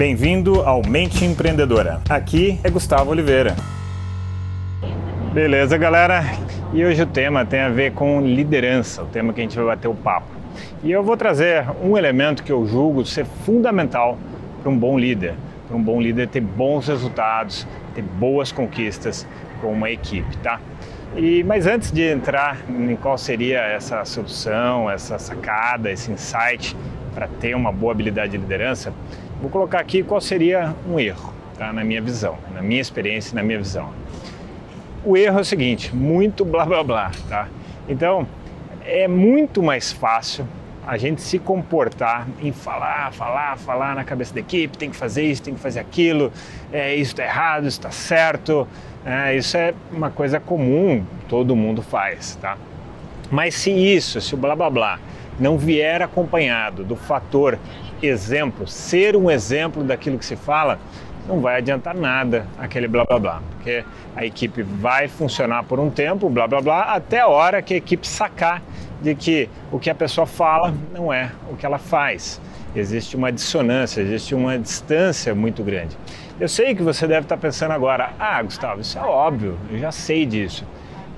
Bem-vindo ao Mente Empreendedora. Aqui é Gustavo Oliveira. Beleza, galera? E hoje o tema tem a ver com liderança, o tema que a gente vai bater o papo. E eu vou trazer um elemento que eu julgo ser fundamental para um bom líder, para um bom líder ter bons resultados, ter boas conquistas com uma equipe, tá? E, mas antes de entrar em qual seria essa solução, essa sacada, esse insight para ter uma boa habilidade de liderança, vou colocar aqui qual seria um erro, tá? na minha visão, na minha experiência, na minha visão. O erro é o seguinte, muito blá blá blá, tá? Então, é muito mais fácil a gente se comportar em falar, falar, falar na cabeça da equipe, tem que fazer isso, tem que fazer aquilo, é, isso está errado, isso está certo, é, isso é uma coisa comum, todo mundo faz, tá? Mas se isso, se o blá blá blá não vier acompanhado do fator exemplo, ser um exemplo daquilo que se fala, não vai adiantar nada aquele blá blá blá, porque a equipe vai funcionar por um tempo, blá blá blá, até a hora que a equipe sacar de que o que a pessoa fala não é o que ela faz. Existe uma dissonância, existe uma distância muito grande. Eu sei que você deve estar pensando agora, ah, Gustavo, isso é óbvio, eu já sei disso.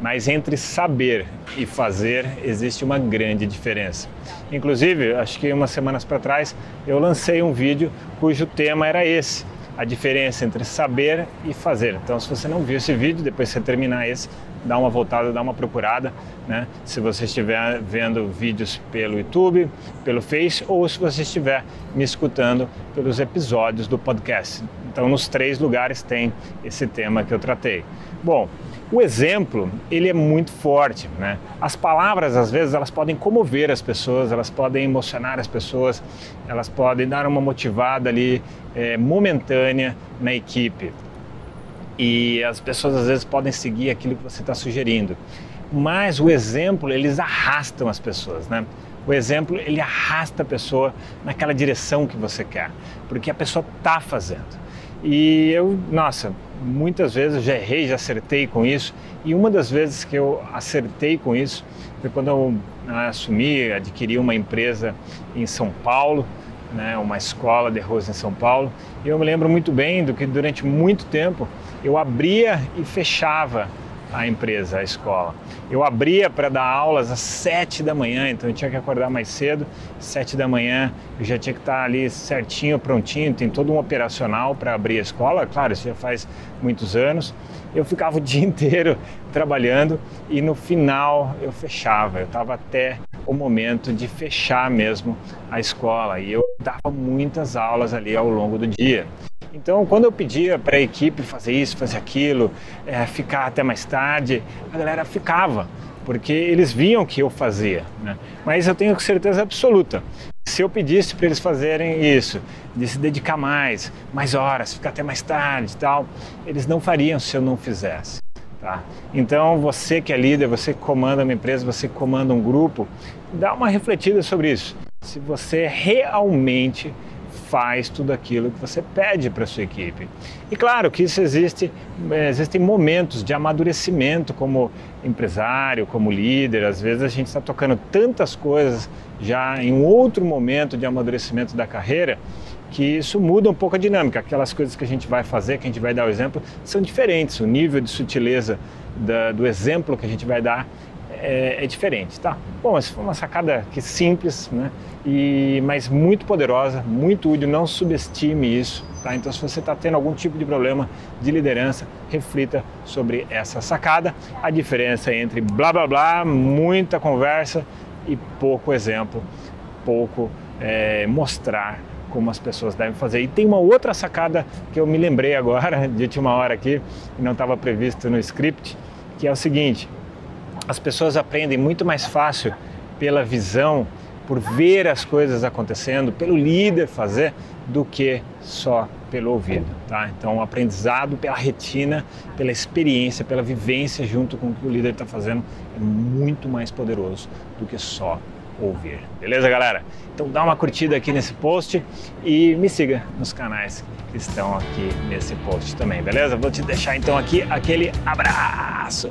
Mas entre saber e fazer existe uma grande diferença. Inclusive, acho que umas semanas para trás eu lancei um vídeo cujo tema era esse: a diferença entre saber e fazer. Então, se você não viu esse vídeo, depois você terminar esse, dá uma voltada, dá uma procurada, né? Se você estiver vendo vídeos pelo YouTube, pelo Face ou se você estiver me escutando pelos episódios do podcast. Então, nos três lugares tem esse tema que eu tratei. Bom, o exemplo, ele é muito forte, né? As palavras, às vezes, elas podem comover as pessoas, elas podem emocionar as pessoas, elas podem dar uma motivada ali é, momentânea na equipe. E as pessoas, às vezes, podem seguir aquilo que você está sugerindo. Mas o exemplo, eles arrastam as pessoas, né? O exemplo, ele arrasta a pessoa naquela direção que você quer, porque a pessoa está fazendo. E eu, nossa, muitas vezes já errei, já acertei com isso. E uma das vezes que eu acertei com isso foi quando eu né, assumi, adquiri uma empresa em São Paulo, né, uma escola de arroz em São Paulo. E eu me lembro muito bem do que durante muito tempo eu abria e fechava a empresa, a escola. Eu abria para dar aulas às sete da manhã, então eu tinha que acordar mais cedo, sete da manhã, eu já tinha que estar ali certinho, prontinho, tem todo um operacional para abrir a escola, claro, isso já faz muitos anos. Eu ficava o dia inteiro trabalhando e no final eu fechava, eu estava até o momento de fechar mesmo a escola e eu dava muitas aulas ali ao longo do dia. Então, quando eu pedia para a equipe fazer isso, fazer aquilo, é, ficar até mais tarde, a galera ficava, porque eles viam que eu fazia. Né? Mas eu tenho certeza absoluta, se eu pedisse para eles fazerem isso, de se dedicar mais, mais horas, ficar até mais tarde e tal, eles não fariam se eu não fizesse. Tá? Então, você que é líder, você que comanda uma empresa, você que comanda um grupo, dá uma refletida sobre isso. Se você realmente faz tudo aquilo que você pede para sua equipe. E claro que isso existe, eh, existem momentos de amadurecimento como empresário, como líder. Às vezes a gente está tocando tantas coisas já em um outro momento de amadurecimento da carreira que isso muda um pouco a dinâmica. Aquelas coisas que a gente vai fazer, que a gente vai dar o exemplo, são diferentes. O nível de sutileza da, do exemplo que a gente vai dar é, é, diferente, tá? Bom, essa foi uma sacada que simples, né? E, mas muito poderosa, muito útil, não subestime isso, tá? Então, se você está tendo algum tipo de problema de liderança, reflita sobre essa sacada. A diferença entre blá blá blá, muita conversa e pouco exemplo, pouco é, mostrar como as pessoas devem fazer. E tem uma outra sacada que eu me lembrei agora, de última hora aqui, não estava previsto no script, que é o seguinte: as pessoas aprendem muito mais fácil pela visão, por ver as coisas acontecendo, pelo líder fazer, do que só pelo ouvido, tá? Então, o aprendizado pela retina, pela experiência, pela vivência junto com o que o líder está fazendo é muito mais poderoso do que só ouvir. Beleza, galera? Então, dá uma curtida aqui nesse post e me siga nos canais que estão aqui nesse post também, beleza? Vou te deixar então aqui aquele abraço.